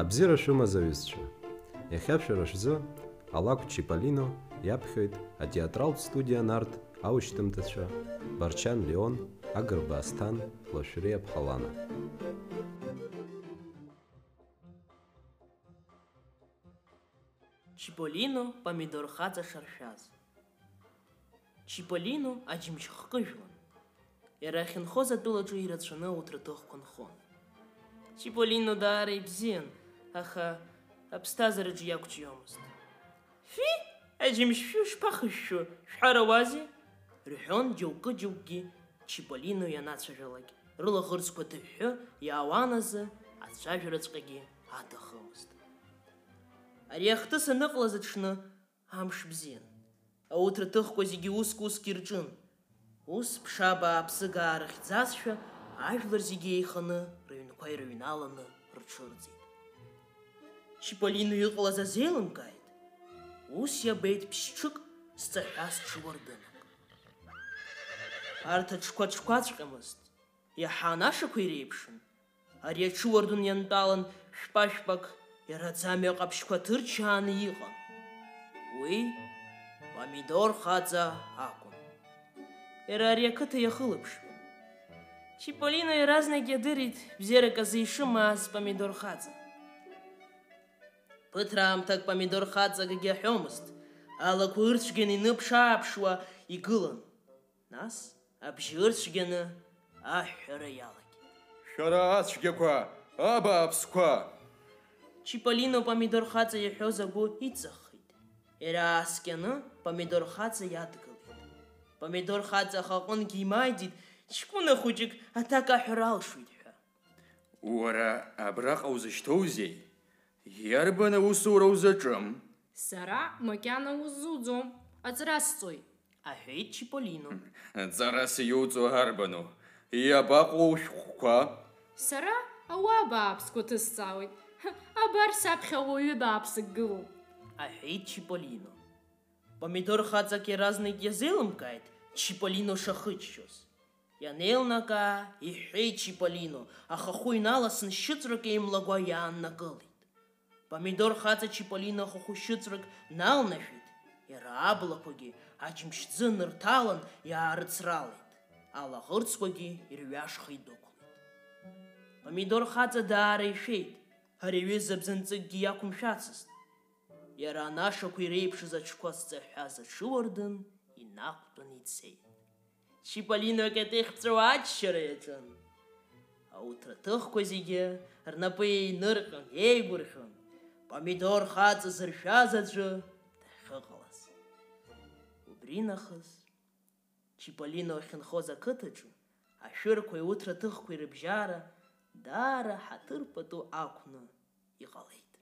абзиара шәымаз аҩызцәа иахьа шәара шәзы алакә чиполино иаԥхьоит атеатралтә студиа нарт аушьҭымҭацәа барчан леон агырба асҭан лашәриа ԥҳалана Чиполино помидор хаҵа шаршәаз. Чиполино аџьымшь хкыжәлан. Иара ахьынхоз атәылаҿы ирацәаны ауҭраҭыхқәа нхон. Чиполино даара ибзиан, аха аԥсҭазаараҿы иақәҿиомызт. Фи, аџьымшь шәы шԥахышәшәо, шәҳәарауазеи? рҳәон џьоукы-џьоукгьы Чиполино ианацәажәалак, рылаӷырӡқәа ҭыҳәҳәы иаауан азы ацәажәараҵәҟьагьы аҭахымызт. Ари ахҭыс аныҟалаз аҽны амш бзиан. Ауҭраҭыхқәа зегьы уск-уск ирҿын. Ус ԥша бааԥсыгаа рыхьӡазшәа ажәлар зегьы еиханы рыҩнқәа ирыҩналаны рҽырӡит. Чиполино иҟалаз азеилымкааит. Ус иабеит ԥшьҽык зҵаҳәаз ҽуардынак. Арҭ аҽқәа-ҽқәаҵәҟьамызт. Иаҳа анашақәа иреиԥшын. Ари аҽуардын иантәалан шәпа-шәпак иара аӡамҩа ҟаԥшьқәа ҭырчааны иҟан. Уи помидор хаҵа акәын. Иара ари ақыҭа иахылаԥшуан. Чиполино иаразнак иадырит бзиарак азы ишымааз помидор хаҵа. Ԥыҭраамҭак помидор хаҵакгьы аҳәомызт. Алақәа ырцәгьаны иныԥш-ааԥшуа игылан. Нас абжьы ырцәгьаны аҳәҳәара иалагеит. Шәара ацәгьақәа, абааԥсқәа! Чиполино помидор хаҵа иаҳәоз агәы иҵаххит. Иара ааскьаны помидор хаҵа иадгылеит. Помидор хаҵа ахаҟынгьы имааидит ҷкәына хәыҷык аҭак аҳәара алшоит ҳәа. Уара абраҟа узышьҭоузеи? Иарбан аусура узаҿым? Сара макьана уззуӡом, аҵара сҵоит. аҳәеит Чиполино. Ҵарас иуҵо арбану? Иабаҟоу ушәҟәқәа? Сара ауаа бааԥсқәа ҭысҵаауеит. Ҳ, Абар саԥхьа уаҩы бааԥсык гылоуп. аҳәеит Чиполино. Помидор хаҵак иаразнак иазеилымкааит Чиполино шахыччоз. Ианеилнакаа, иҳәеит Чиполино, аха ахәы иналасны шьыҵәрак еимлагәа иааннакылеит. Помидор хаҵа Чиполино ахахәы шьыҵәрак налнашәеит. Иара аблақәагьы аџьымшьӡы нырҭалан иаарыцралеит. Алаӷырӡқәагьы ирҩашха идәықәлеит. Помидор хаҵа даара ишәеит. Ари аҩыза бзанҵыкгьы иақәымшәацызт. Иара анашақәа иреиԥшыз аҽқәа зҵаҳәаз аҽуардын инақәтәаны ицеит. Чиполино акатеихԥҵәо аччара иаҿын. Ауҭраҭыхқәа зегьы рнапы еинырҟьон, еигәырӷьон. Помидор хаҵа зыршәаз аӡәы дахьыҟалаз. Убри нахыс Чиполино ахьынхоз ақыҭаҿы ашәырқәа иуҭраҭыхқәа ирыбжьара даара ҳаҭыр пату ақәны иҟалеит.